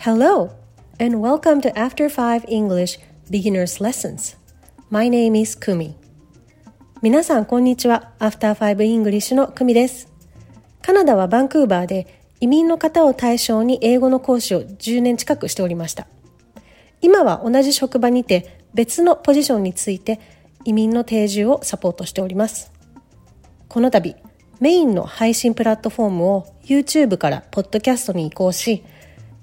Hello, and welcome to After 5 English Beginner's Lessons. My name is Kumi. 皆さん、こんにちは。After 5 English のクミです。カナダはバンクーバーで移民の方を対象に英語の講師を10年近くしておりました。今は同じ職場にて別のポジションについて移民の定住をサポートしております。この度、メインの配信プラットフォームを YouTube からポッドキャストに移行し、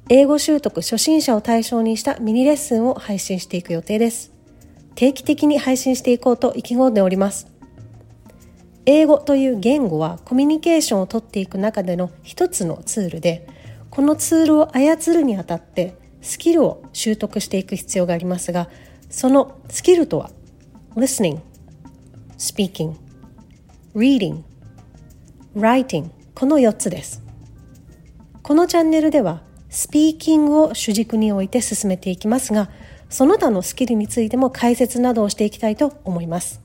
英語習得初心者を対象にしたミニレッスンを配信していく予定です。定期的に配信していこうと意気込んでおります。英語という言語はコミュニケーションをとっていく中での一つのツールで、このツールを操るにあたってスキルを習得していく必要がありますが、そのスキルとは listening, speaking, reading, writing この4つです。このチャンネルではスピーキングを主軸に置いて進めていきますが、その他のスキルについても解説などをしていきたいと思います。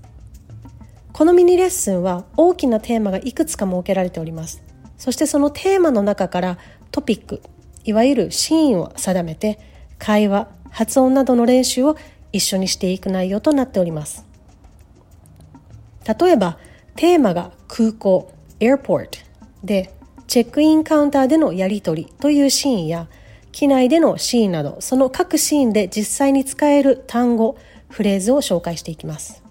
このミニレッスンは大きなテーマがいくつか設けられております。そしてそのテーマの中からトピック、いわゆるシーンを定めて会話、発音などの練習を一緒にしていく内容となっております。例えば、テーマが空港、airport でチェックインカウンターでのやり取りというシーンや、機内でのシーンなど、その各シーンで実際に使える単語、フレーズを紹介していきます。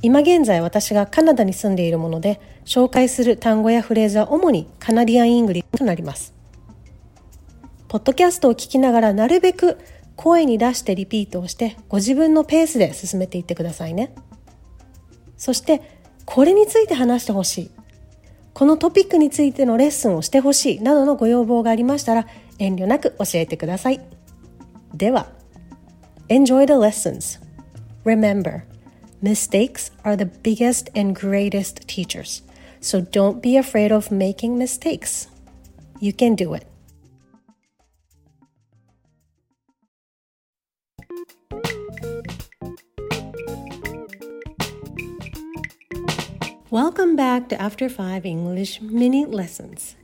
今現在私がカナダに住んでいるもので、紹介する単語やフレーズは主にカナディアン・イングリッシとなります。ポッドキャストを聞きながらなるべく声に出してリピートをしてご自分のペースで進めていってくださいね。そしてこれについて話してほしいこのトピックについてのレッスンをしてほしいなどのご要望がありましたら遠慮なく教えてください。では、Enjoy the lessons. Remember, mistakes are the biggest and greatest teachers. So don't be afraid of making mistakes. You can do it. Welcome back to After 5 English Mini Lessons.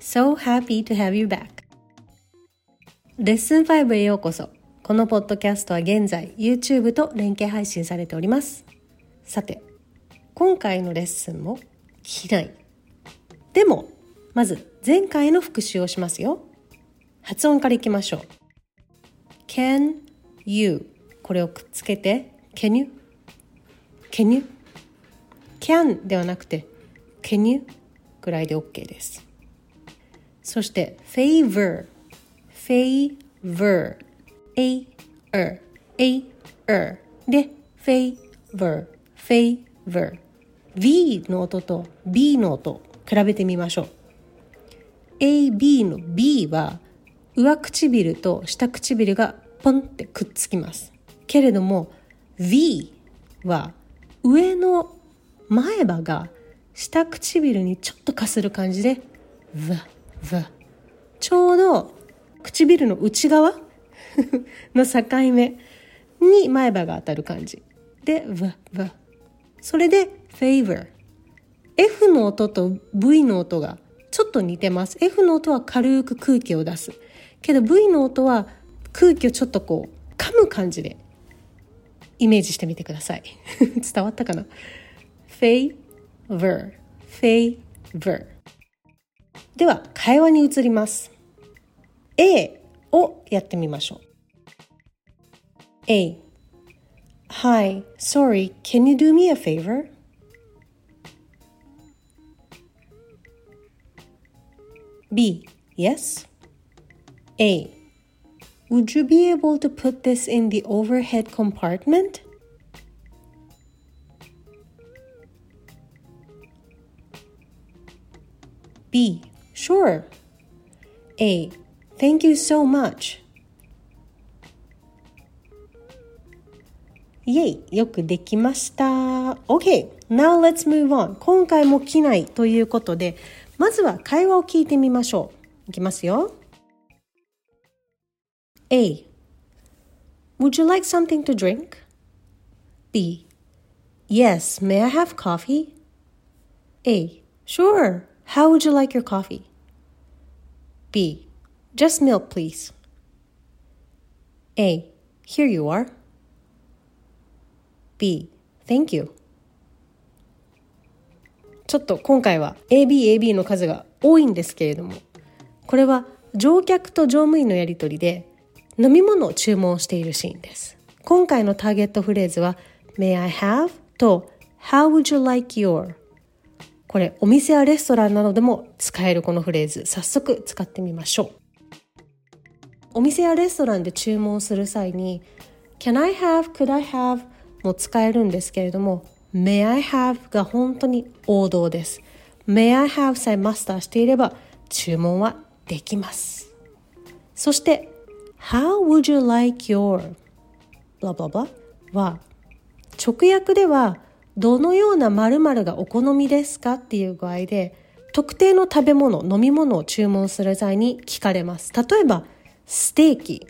So happy to have you back. レッスン5へようこそ。このポッドキャストは現在 YouTube と連携配信されております。さて、今回のレッスンも聞きない。でも、まず前回の復習をしますよ。発音からいきましょう。can you これをくっつけて can you can you can ではなくて can you? ぐらいで OK です。そして favor favor a er a er で favor favor V の音と B の音比べてみましょう。AB の B は上唇と下唇がポンってくっつきます。けれども V は上の前歯が下唇にちょっとかする感じで、v、v。ちょうど唇の内側？の境目に前歯が当たる感じ。で、v、v。それで favor。F の音と V の音がちょっと似てます。F の音は軽く空気を出す。けど V の音は空気をちょっとこう噛む感じでイメージしてみてください。伝わったかな？Favor favor では会話に移ります A をやってみましょう A Hi, sorry, can you do me a favor? B. Yes. A. Would you be able to put this in the overhead compartment? B. Sure. A. Thank you so much. イェイよくできました。OK! Now let's move on. 今回も機内ということで、まずは会話を聞いてみましょう。いきますよ。A. Would you like something to drink? B. Yes, may I have coffee? A. Sure. How would you like your coffee? B. Just milk, please. A. Here you are. B. Thank you. ちょっと今回は ABAB の数が多いんですけれども、これは乗客と乗務員のやりとりで飲み物を注文しているシーンです。今回のターゲットフレーズは May I have? と How would you like your? これお店やレストランなどでも使えるこのフレーズ早速使ってみましょう。お店やレストランで注文する際に Can I have? Could I have? も使えるんですけれども May I have が本当に王道です。May I have さえマスターしていれば注文はできます。そして How would you like your? ブラブラブラは直訳ではどのような〇〇がお好みですかっていう具合で特定の食べ物、飲み物を注文する際に聞かれます。例えば、ステーキ。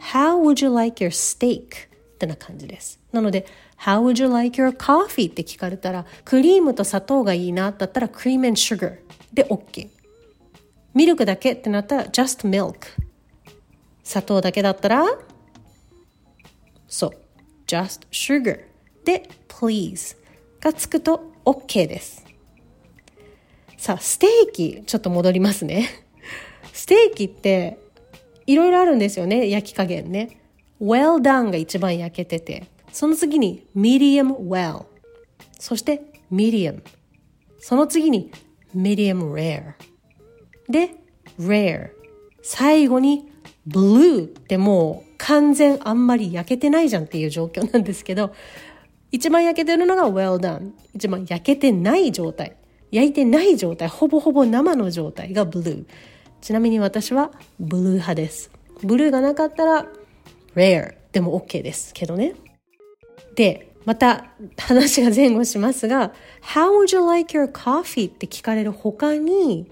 How would you like your steak? ってな感じです。なので、How would you like your coffee? って聞かれたら、クリームと砂糖がいいなだったら cream and sugar で OK。ミルクだけ？ってなったら just milk。砂糖だけだったらそう。just sugar で please がつくと OK です。さあ、ステーキ、ちょっと戻りますね。ステーキっていろいろあるんですよね、焼き加減ね。well done が一番焼けてて、その次に medium well、そして medium、その次に medium rare、で rare、最後に blue ってもう完全あんまり焼けてないじゃんっていう状況なんですけど、一番焼けてるのが well done。一番焼けてない状態。焼いてない状態。ほぼほぼ生の状態が blue。ちなみに私はブルー派です。ブルーがなかったら rare でも OK ですけどね。で、また話が前後しますが、How would you like your coffee? って聞かれる他に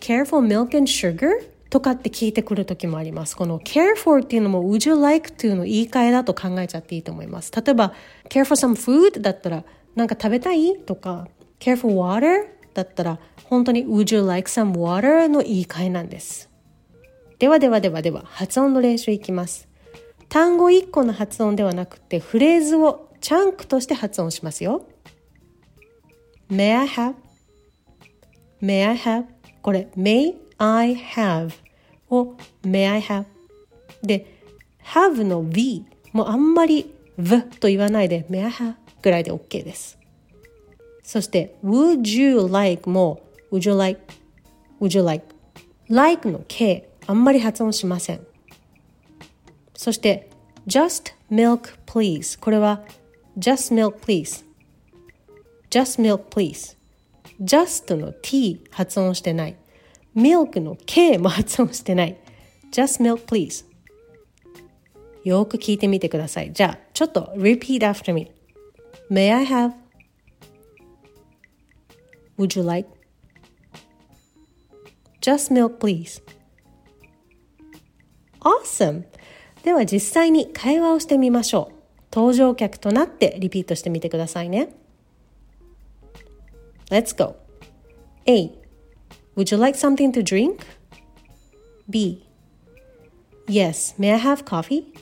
Careful milk and sugar? とかって聞いてくる時もあります。この care for っていうのも would you like to の言い換えだと考えちゃっていいと思います。例えば care for some food だったらなんか食べたいとか care for water だったら本当に would you like some water の言い換えなんです。ではではではでは発音の練習いきます。単語1個の発音ではなくてフレーズをチャンクとして発音しますよ。May I have? May I have? これ May I have を May I have で have の V もあんまり V と言わないで May I have ぐらいで OK ですそして Would you like も Would you like Would you like like の K あんまり発音しませんそして Just milk please これは Just milk please Just milk please just の t 発音してない。Milk の k も発音してない。just milk please. よく聞いてみてください。じゃあ、ちょっと repeat after me. May I have? Would you like? Just milk please. Awesome! では実際に会話をしてみましょう。登場客となってリピートしてみてくださいね。Let's go. A. Would you like something to drink? B. Yes, may I have coffee?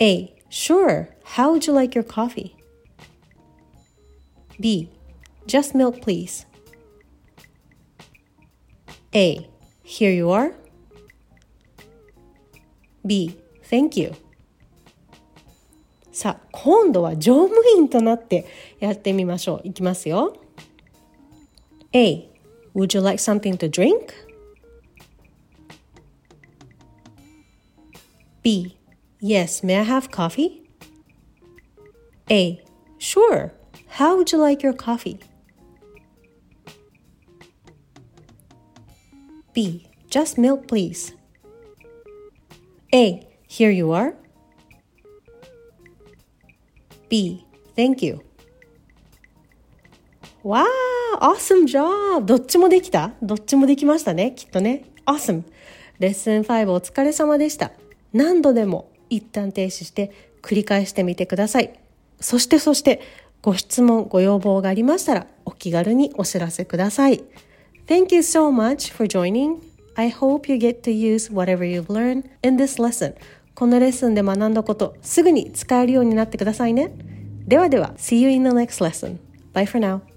A. Sure, how would you like your coffee? B. Just milk, please. A. Here you are. B. Thank you. さあ、今度は乗務員となってやってみましょう。いきますよ。A. Would you like something to drink? B. Yes, may I have coffee? A. Sure. How would you like your coffee? B. Just milk, please. A. Here you are. B. Thank you. わー !Awesome job! どっちもできたどっちもできましたね。きっとね。Awesome! レッスン5お疲れ様でした。何度でも一旦停止して繰り返してみてください。そしてそしてご質問、ご要望がありましたらお気軽にお知らせください。Thank you so much for joining. I hope you get to use whatever you've learned in this lesson. このレッスンで学んだこと、すぐに使えるようになってくださいね。ではでは、See you in the next lesson. Bye for now.